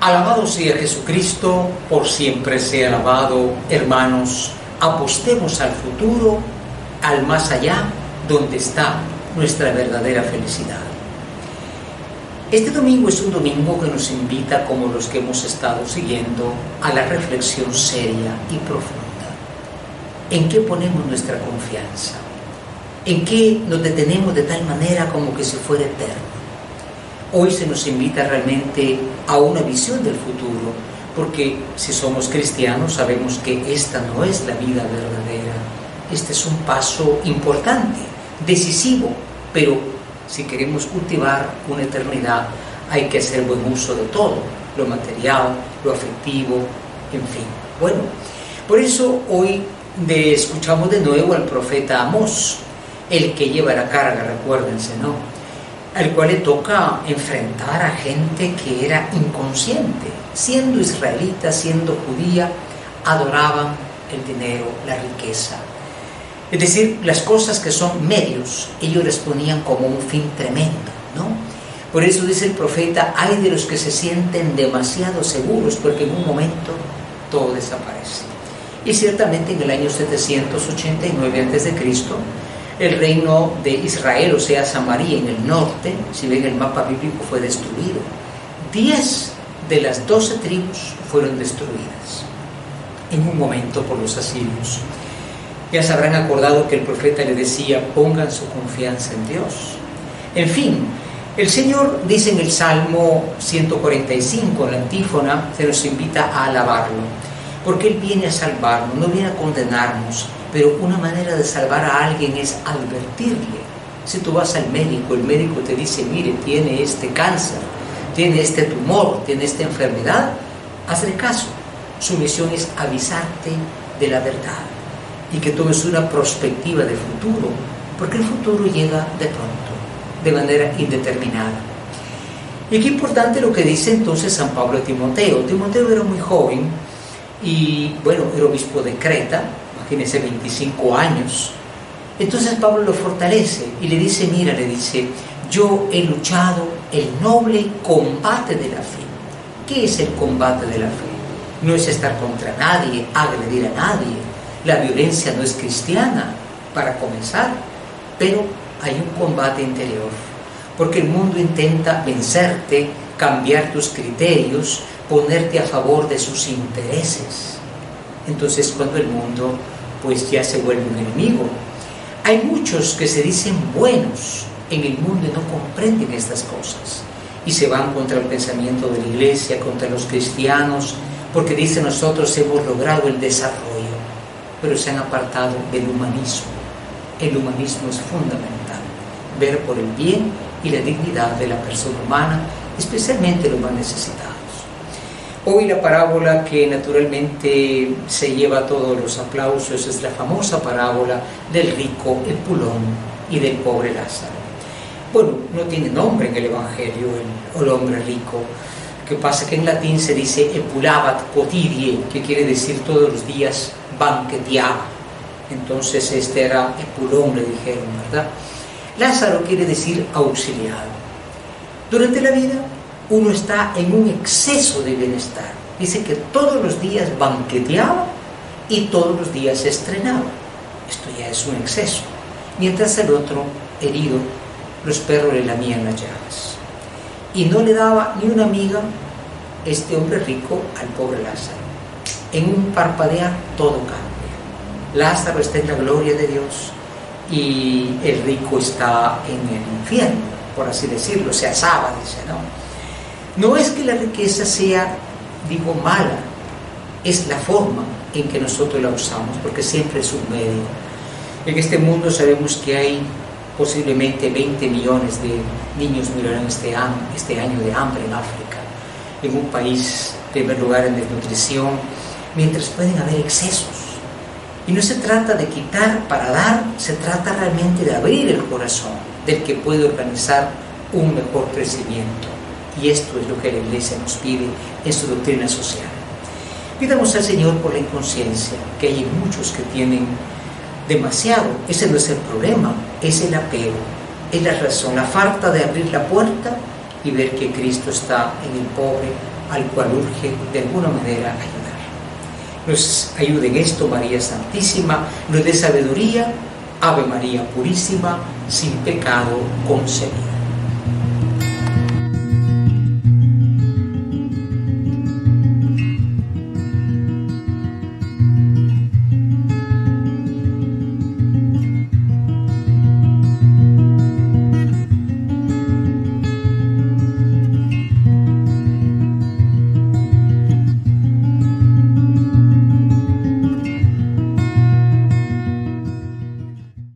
Alabado sea Jesucristo, por siempre sea alabado, hermanos. Apostemos al futuro, al más allá, donde está nuestra verdadera felicidad. Este domingo es un domingo que nos invita, como los que hemos estado siguiendo, a la reflexión seria y profunda. ¿En qué ponemos nuestra confianza? ¿En qué nos detenemos de tal manera como que se fuera eterno? Hoy se nos invita realmente a una visión del futuro, porque si somos cristianos sabemos que esta no es la vida verdadera. Este es un paso importante, decisivo, pero si queremos cultivar una eternidad hay que hacer buen uso de todo, lo material, lo afectivo, en fin. Bueno, por eso hoy escuchamos de nuevo al profeta Amós, el que lleva la carga, recuérdense, ¿no? Al cual le toca enfrentar a gente que era inconsciente, siendo israelita, siendo judía, adoraban el dinero, la riqueza. Es decir, las cosas que son medios, ellos les ponían como un fin tremendo, ¿no? Por eso dice el profeta, hay de los que se sienten demasiado seguros porque en un momento todo desaparece. Y ciertamente en el año 789 a.C., el reino de Israel, o sea, Samaria en el norte, si ven el mapa bíblico, fue destruido. Diez de las doce tribus fueron destruidas en un momento por los asirios. Ya se habrán acordado que el profeta le decía, pongan su confianza en Dios. En fin, el Señor dice en el Salmo 145, en la antífona, se nos invita a alabarlo, porque Él viene a salvarnos, no viene a condenarnos, pero una manera de salvar a alguien es advertirle. Si tú vas al médico, el médico te dice, mire, tiene este cáncer, tiene este tumor, tiene esta enfermedad, hazle caso. Su misión es avisarte de la verdad y que tomes una perspectiva de futuro, porque el futuro llega de pronto, de manera indeterminada. Y qué importante lo que dice entonces San Pablo a Timoteo. Timoteo era muy joven y, bueno, era obispo de Creta, ese 25 años. Entonces Pablo lo fortalece y le dice, mira, le dice, yo he luchado el noble combate de la fe. ¿Qué es el combate de la fe? No es estar contra nadie, agredir a nadie. La violencia no es cristiana, para comenzar, pero hay un combate interior, porque el mundo intenta vencerte, cambiar tus criterios, ponerte a favor de sus intereses. Entonces cuando el mundo pues ya se vuelve un enemigo. Hay muchos que se dicen buenos en el mundo y no comprenden estas cosas y se van contra el pensamiento de la iglesia, contra los cristianos, porque dicen nosotros hemos logrado el desarrollo, pero se han apartado del humanismo. El humanismo es fundamental, ver por el bien y la dignidad de la persona humana, especialmente los más necesitados. Hoy la parábola que naturalmente se lleva todos los aplausos es la famosa parábola del rico Epulón y del pobre Lázaro. Bueno, no tiene nombre en el Evangelio el, hombre rico, que pasa que en latín se dice epulabat quotidie, que quiere decir todos los días banqueteaba. Entonces este era Epulón, le dijeron, ¿verdad? Lázaro quiere decir auxiliado. Durante la vida uno está en un exceso de bienestar. Dice que todos los días banqueteaba y todos los días estrenaba. Esto ya es un exceso. Mientras el otro, herido, los perros le lamían las llagas. Y no le daba ni una amiga este hombre rico al pobre Lázaro. En un parpadear todo cambia. Lázaro está en la gloria de Dios y el rico está en el infierno, por así decirlo, se asaba, dice, ¿no? No es que la riqueza sea, digo, mala, es la forma en que nosotros la usamos, porque siempre es un medio. En este mundo sabemos que hay posiblemente 20 millones de niños morirán este año, este año de hambre en África, en un país, primer lugar, en desnutrición, mientras pueden haber excesos. Y no se trata de quitar para dar, se trata realmente de abrir el corazón del que puede organizar un mejor crecimiento. Y esto es lo que la Iglesia nos pide en su doctrina social. Pidamos al Señor por la inconsciencia, que hay muchos que tienen demasiado. Ese no es el problema, es el apego, es la razón, la falta de abrir la puerta y ver que Cristo está en el pobre, al cual urge de alguna manera ayudar. Nos ayude en esto María Santísima, nos dé sabiduría, Ave María Purísima, sin pecado concebido.